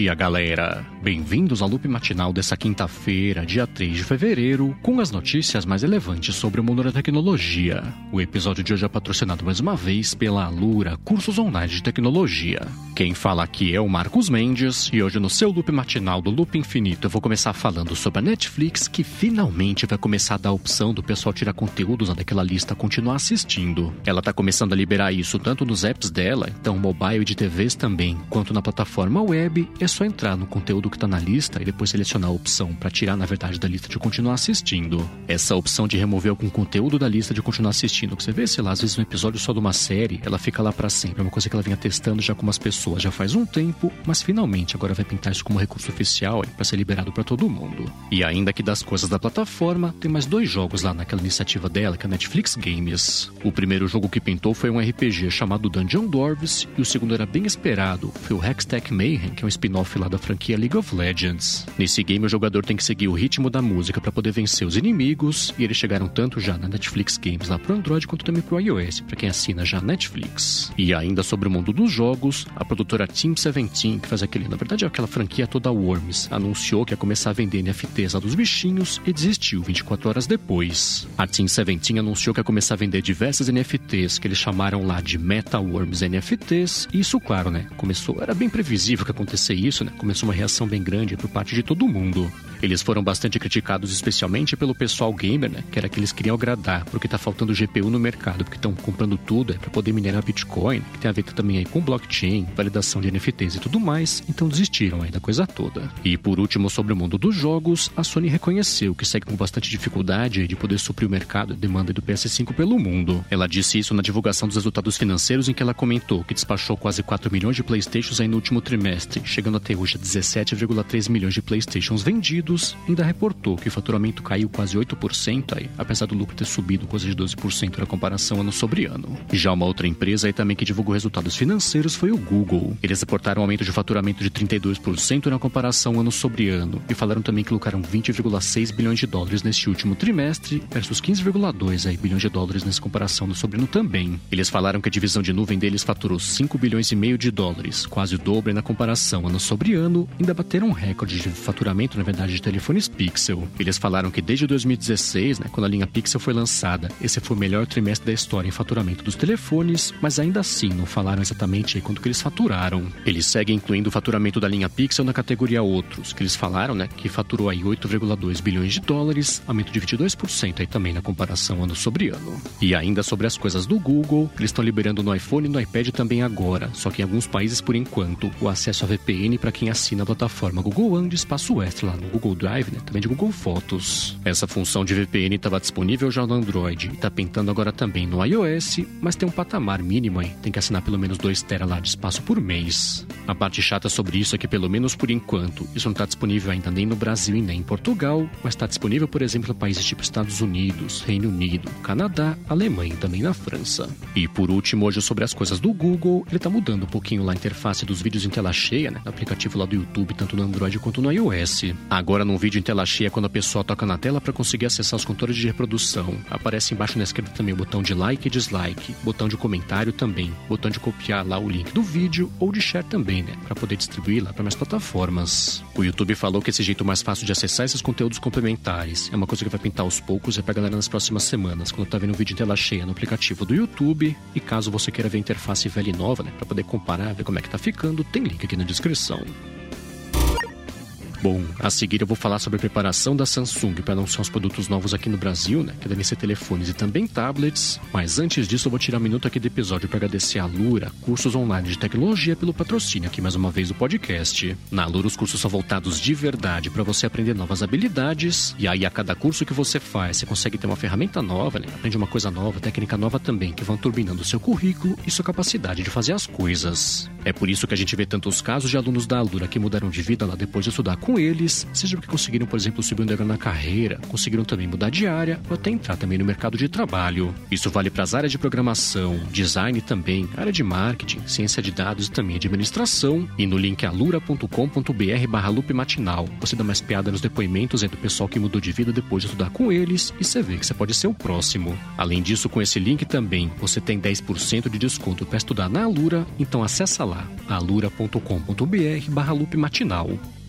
dia, galera! Bem-vindos ao loop matinal dessa quinta-feira, dia 3 de fevereiro, com as notícias mais relevantes sobre o mundo da tecnologia. O episódio de hoje é patrocinado mais uma vez pela Alura Cursos Online de Tecnologia. Quem fala aqui é o Marcos Mendes e hoje no seu loop matinal do Loop Infinito eu vou começar falando sobre a Netflix que finalmente vai começar a dar a opção do pessoal tirar conteúdos daquela lista continuar assistindo. Ela tá começando a liberar isso tanto nos apps dela, então mobile e de TVs também, quanto na plataforma web, é só entrar no conteúdo que está na lista e depois selecionar a opção para tirar, na verdade, da lista de continuar assistindo. Essa opção de remover algum conteúdo da lista de continuar assistindo, que você vê, sei lá, às vezes um episódio só de uma série, ela fica lá para sempre. É uma coisa que ela vinha testando já com umas pessoas já faz um tempo, mas finalmente agora vai pintar isso como recurso oficial para ser liberado para todo mundo. E ainda que das coisas da plataforma, tem mais dois jogos lá naquela iniciativa dela, que é a Netflix Games. O primeiro jogo que pintou foi um RPG chamado Dungeon Dwarves e o segundo era bem esperado, foi o Hextech Mayhem, que é um spin-off lá da franquia League of Legends. Nesse game, o jogador tem que seguir o ritmo da música para poder vencer os inimigos, e eles chegaram tanto já na Netflix Games lá pro Android quanto também pro iOS, para quem assina já Netflix. E ainda sobre o mundo dos jogos, a produtora Team 17, que faz aquele, na verdade é aquela franquia toda Worms, anunciou que ia começar a vender NFTs lá dos bichinhos e desistiu 24 horas depois. A Team 17 anunciou que ia começar a vender diversas NFTs que eles chamaram lá de Meta Worms NFTs, e isso, claro, né, começou, era bem previsível que acontecer isso, né, começou uma reação bem grande por parte de todo mundo. Eles foram bastante criticados, especialmente pelo pessoal gamer, né? Que era que eles queriam agradar, porque tá faltando GPU no mercado, porque estão comprando tudo é para poder minerar Bitcoin, que tem a ver também aí com blockchain, validação de NFTs e tudo mais, então desistiram aí da coisa toda. E por último, sobre o mundo dos jogos, a Sony reconheceu que segue com bastante dificuldade de poder suprir o mercado e demanda do PS5 pelo mundo. Ela disse isso na divulgação dos resultados financeiros em que ela comentou que despachou quase 4 milhões de Playstations aí no último trimestre, chegando até hoje a 17,3 milhões de Playstations vendidos, ainda reportou que o faturamento caiu quase 8% aí, apesar do lucro ter subido coisa de 12% na comparação ano sobre ano. Já uma outra empresa aí também que divulgou resultados financeiros foi o Google. Eles reportaram um aumento de faturamento de 32% na comparação ano sobre ano e falaram também que lucraram 20,6 bilhões de dólares neste último trimestre versus 15,2 aí bilhões de dólares nessa comparação ano sobre ano também. Eles falaram que a divisão de nuvem deles faturou 5 bilhões e meio de dólares, quase o dobro na comparação ano sobre ano, ainda bateram um recorde de faturamento, na verdade, de telefones Pixel. Eles falaram que desde 2016, né, quando a linha Pixel foi lançada, esse foi o melhor trimestre da história em faturamento dos telefones, mas ainda assim não falaram exatamente quanto que eles faturaram. Eles seguem incluindo o faturamento da linha Pixel na categoria Outros, que eles falaram, né, que faturou aí 8,2 bilhões de dólares, aumento de 22% aí também na comparação ano sobre ano. E ainda sobre as coisas do Google, eles estão liberando no iPhone e no iPad também agora, só que em alguns países por enquanto, o acesso a VPN para quem assina a plataforma Google One de espaço extra lá no Google Drive, né, também de Google Fotos. Essa função de VPN estava disponível já no Android e está pintando agora também no iOS, mas tem um patamar mínimo aí, tem que assinar pelo menos 2 TB lá de espaço por mês. A parte chata sobre isso é que pelo menos por enquanto, isso não está disponível ainda nem no Brasil e nem em Portugal, mas está disponível, por exemplo, em países tipo Estados Unidos, Reino Unido, Canadá, Alemanha e também na França. E por último, hoje sobre as coisas do Google, ele está mudando um pouquinho lá a interface dos vídeos em tela cheia, né, no aplicativo lá do YouTube, tanto no Android quanto no iOS. Agora, num vídeo em tela cheia, quando a pessoa toca na tela para conseguir acessar os controles de reprodução, aparece embaixo na esquerda também o botão de like e dislike, botão de comentário também, botão de copiar lá o link do vídeo ou de share também, né, para poder distribuir lá para mais plataformas. O YouTube falou que esse jeito mais fácil de acessar esses conteúdos complementares é uma coisa que vai pintar aos poucos e é pra galera nas próximas semanas, quando tá vendo um vídeo em tela cheia no aplicativo do YouTube. E caso você queira ver a interface velha e nova, né, para poder comparar, ver como é que tá ficando, tem link aqui na descrição. Bom, a seguir eu vou falar sobre a preparação da Samsung para anunciar os produtos novos aqui no Brasil, né? Que devem ser telefones e também tablets. Mas antes disso, eu vou tirar um minuto aqui do episódio para agradecer a Lura, cursos online de tecnologia, pelo patrocínio aqui mais uma vez do podcast. Na Lura, os cursos são voltados de verdade para você aprender novas habilidades. E aí, a cada curso que você faz, você consegue ter uma ferramenta nova, né? Aprende uma coisa nova, técnica nova também, que vão turbinando o seu currículo e sua capacidade de fazer as coisas. É por isso que a gente vê tantos casos de alunos da Lura que mudaram de vida lá depois de estudar com eles, seja porque conseguiram, por exemplo, subir um degrau na carreira, conseguiram também mudar de área ou até entrar também no mercado de trabalho. Isso vale para as áreas de programação, design também, área de marketing, ciência de dados e também administração. E no link alura.com.br barra loop matinal, você dá mais piada nos depoimentos aí do pessoal que mudou de vida depois de estudar com eles e você vê que você pode ser o próximo. Além disso, com esse link também, você tem 10% de desconto para estudar na Alura, então acessa lá, alura.com.br barra.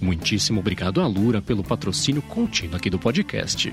Muitíssimo obrigado, Alura, pelo patrocínio contínuo aqui do podcast.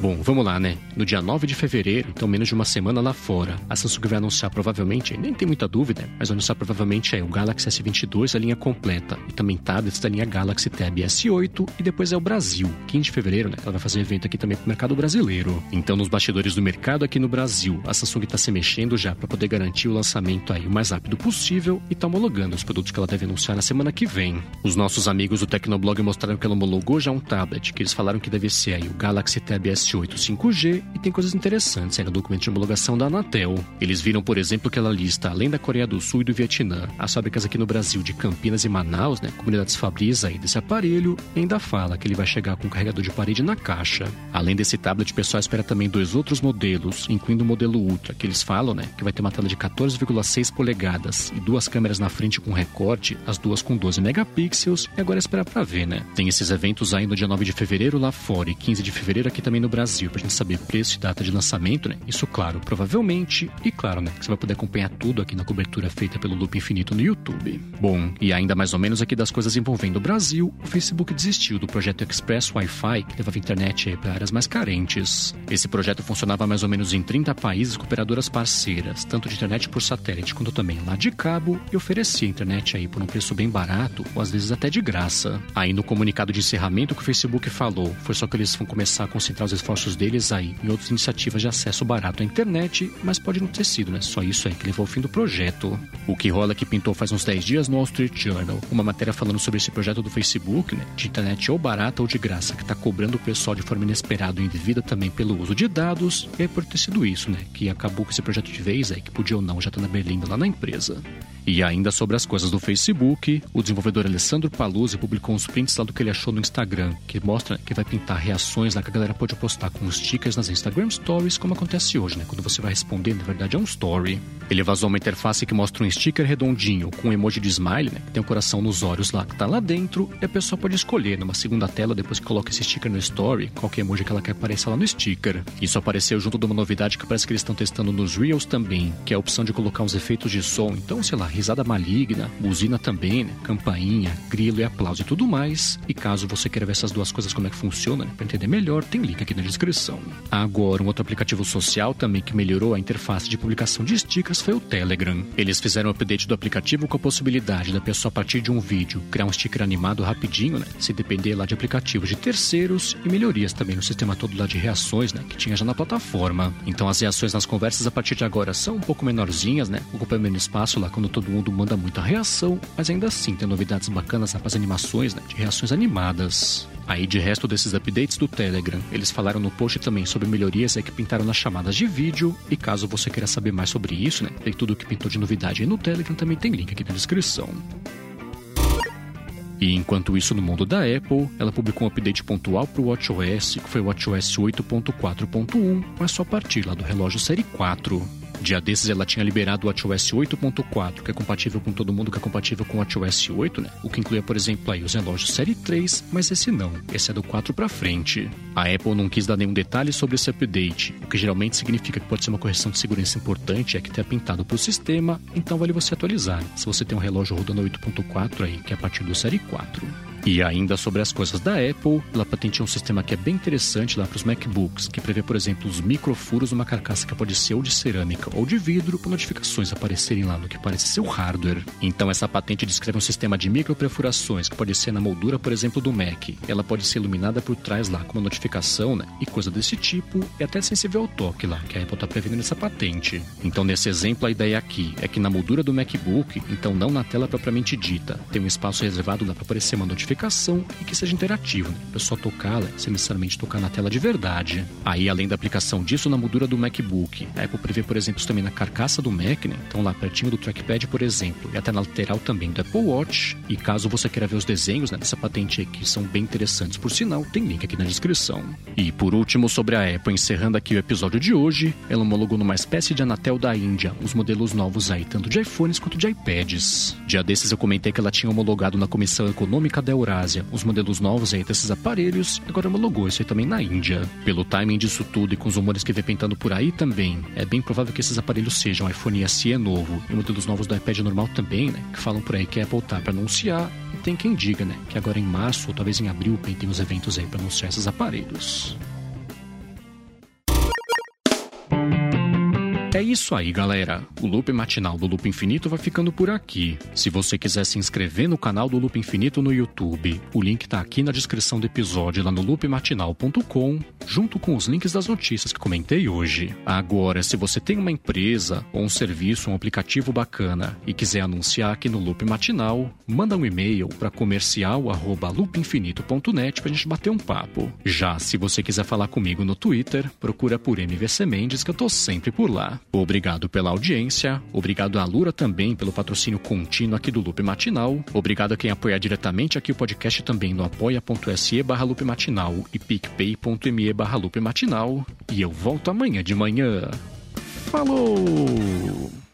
Bom, vamos lá, né? No dia 9 de fevereiro, então menos de uma semana lá fora, a Samsung vai anunciar provavelmente, nem tem muita dúvida, mas vai anunciar provavelmente é o Galaxy S22, a linha completa, e também tablets da linha Galaxy Tab S8, e depois é o Brasil, 15 de fevereiro, né? Ela vai fazer evento aqui também pro mercado brasileiro. Então, nos bastidores do mercado aqui no Brasil, a Samsung está se mexendo já para poder garantir o lançamento aí o mais rápido possível e tá homologando os produtos que ela deve anunciar na semana que vem. Os nossos amigos do Tecnoblog mostraram que ela homologou já um tablet, que eles falaram que deve ser aí o Galaxy Tab S8 S8 5G e tem coisas interessantes aí no documento de homologação da Anatel. Eles viram, por exemplo, que ela lista, além da Coreia do Sul e do Vietnã, as fábricas aqui no Brasil de Campinas e Manaus, né, comunidades fabris aí desse aparelho, ainda fala que ele vai chegar com carregador de parede na caixa. Além desse tablet, o pessoal espera também dois outros modelos, incluindo o modelo Ultra, que eles falam, né, que vai ter uma tela de 14,6 polegadas e duas câmeras na frente com recorte, as duas com 12 megapixels, e agora é esperar para ver, né? Tem esses eventos aí no dia 9 de fevereiro lá fora e 15 de fevereiro aqui também no Brasil para a gente saber preço e data de lançamento, né? Isso, claro, provavelmente. E claro, né? Você vai poder acompanhar tudo aqui na cobertura feita pelo Loop Infinito no YouTube. Bom, e ainda mais ou menos aqui das coisas envolvendo o Brasil, o Facebook desistiu do projeto Express Wi-Fi, que levava internet para áreas mais carentes. Esse projeto funcionava mais ou menos em 30 países com operadoras parceiras, tanto de internet por satélite quanto também lá de cabo, e oferecia internet aí por um preço bem barato, ou às vezes até de graça. Aí no comunicado de encerramento que o Facebook falou, foi só que eles vão começar a concentrar os deles aí em outras iniciativas de acesso barato à internet, mas pode não ter sido, né? Só isso aí que levou ao fim do projeto. O que rola que pintou faz uns 10 dias no Wall Street Journal, uma matéria falando sobre esse projeto do Facebook, né? De internet ou barata ou de graça, que tá cobrando o pessoal de forma inesperada e indevida também pelo uso de dados, e é por ter sido isso, né? Que acabou com esse projeto de vez aí, que podia ou não já tá na berlinda lá na empresa. E ainda sobre as coisas do Facebook, o desenvolvedor Alessandro Paluzzi publicou uns prints lá do que ele achou no Instagram, que mostra que vai pintar reações lá que a galera pode postar com stickers nas Instagram Stories, como acontece hoje, né? Quando você vai responder, na verdade é um story. Ele vazou uma interface que mostra um sticker redondinho com um emoji de smile, né? Que tem um coração nos olhos lá que tá lá dentro, e a pessoa pode escolher numa segunda tela, depois que coloca esse sticker no story, qualquer emoji que ela quer aparecer lá no sticker. Isso apareceu junto de uma novidade que parece que eles estão testando nos Reels também, que é a opção de colocar uns efeitos de som. Então, sei lá, risada maligna, buzina também, né? campainha, grilo e aplauso e tudo mais. E caso você queira ver essas duas coisas como é que funciona, né? para entender melhor, tem link aqui na descrição. Agora, um outro aplicativo social também que melhorou a interface de publicação de stickers foi o Telegram. Eles fizeram um update do aplicativo com a possibilidade da pessoa a partir de um vídeo criar um sticker animado rapidinho, né? Se depender lá de aplicativos de terceiros e melhorias também no sistema todo lá de reações, né? Que tinha já na plataforma. Então as reações nas conversas a partir de agora são um pouco menorzinhas, né? Ocupando menos espaço lá quando todo mundo manda muita reação, mas ainda assim tem novidades bacanas para as animações, né? De reações animadas. Aí, de resto desses updates do Telegram, eles falaram no post também sobre melhorias que pintaram nas chamadas de vídeo. E caso você queira saber mais sobre isso, né? Tem tudo que pintou de novidade aí no Telegram, também tem link aqui na descrição. E enquanto isso, no mundo da Apple, ela publicou um update pontual para o WatchOS, que foi o WatchOS 8.4.1, mas só a partir lá do relógio Série 4. Dia desses ela tinha liberado o WatchOS 8.4, que é compatível com todo mundo, que é compatível com o WatchOS 8, né? O que incluía, por exemplo, aí os relógios Série 3, mas esse não, esse é do 4 para frente. A Apple não quis dar nenhum detalhe sobre esse update, o que geralmente significa que pode ser uma correção de segurança importante, é que tenha pintado para o sistema, então vale você atualizar, se você tem um relógio rodando 8.4 aí, que é a partir do Série 4. E ainda sobre as coisas da Apple, ela patenteou um sistema que é bem interessante lá para os MacBooks, que prevê, por exemplo, os microfuros numa carcaça que pode ser ou de cerâmica ou de vidro, para notificações aparecerem lá no que parece ser o hardware. Então, essa patente descreve um sistema de microperfurações que pode ser na moldura, por exemplo, do Mac. Ela pode ser iluminada por trás lá com uma notificação, né? E coisa desse tipo, e até sensível ao toque lá, que a Apple está prevendo nessa patente. Então, nesse exemplo, a ideia aqui é que na moldura do MacBook, então não na tela propriamente dita, tem um espaço reservado lá para aparecer uma notificação aplicação e que seja interativo, né? A pessoa tocar, né? sem necessariamente tocar na tela de verdade. Aí, além da aplicação disso na moldura do MacBook, a Apple prevê, por exemplo, isso também na carcaça do Mac, né? Então lá pertinho do trackpad, por exemplo, e até na lateral também do Apple Watch. E caso você queira ver os desenhos né, dessa patente aqui, são bem interessantes por sinal, tem link aqui na descrição. E por último, sobre a Apple, encerrando aqui o episódio de hoje, ela homologou numa espécie de Anatel da Índia os modelos novos aí, tanto de iPhones quanto de iPads. Dia desses eu comentei que ela tinha homologado na Comissão Econômica da Eurásia os modelos novos aí desses aparelhos, agora homologou isso aí também na Índia. Pelo timing disso tudo e com os rumores que vem pintando por aí também, é bem provável que esses aparelhos sejam iPhone SE novo e modelos novos do iPad normal também, né? Que falam por aí que a Apple tá para anunciar. E tem quem diga, né? Que agora em março ou talvez em abril tem os eventos aí para anunciar esses aparelhos. É isso aí, galera. O Loop Matinal do Loop Infinito vai ficando por aqui. Se você quiser se inscrever no canal do Loop Infinito no YouTube, o link tá aqui na descrição do episódio lá no loopmatinal.com, junto com os links das notícias que comentei hoje. Agora, se você tem uma empresa ou um serviço, um aplicativo bacana e quiser anunciar aqui no Loop Matinal, manda um e-mail para comercial@loopinfinito.net pra gente bater um papo. Já se você quiser falar comigo no Twitter, procura por MVC Mendes que eu tô sempre por lá. Obrigado pela audiência, obrigado à Lura também pelo patrocínio contínuo aqui do Loop Matinal, obrigado a quem apoia diretamente aqui o podcast também no apoia.se barra Loop Matinal e picpay.me barra Loop Matinal, e eu volto amanhã de manhã. Falou!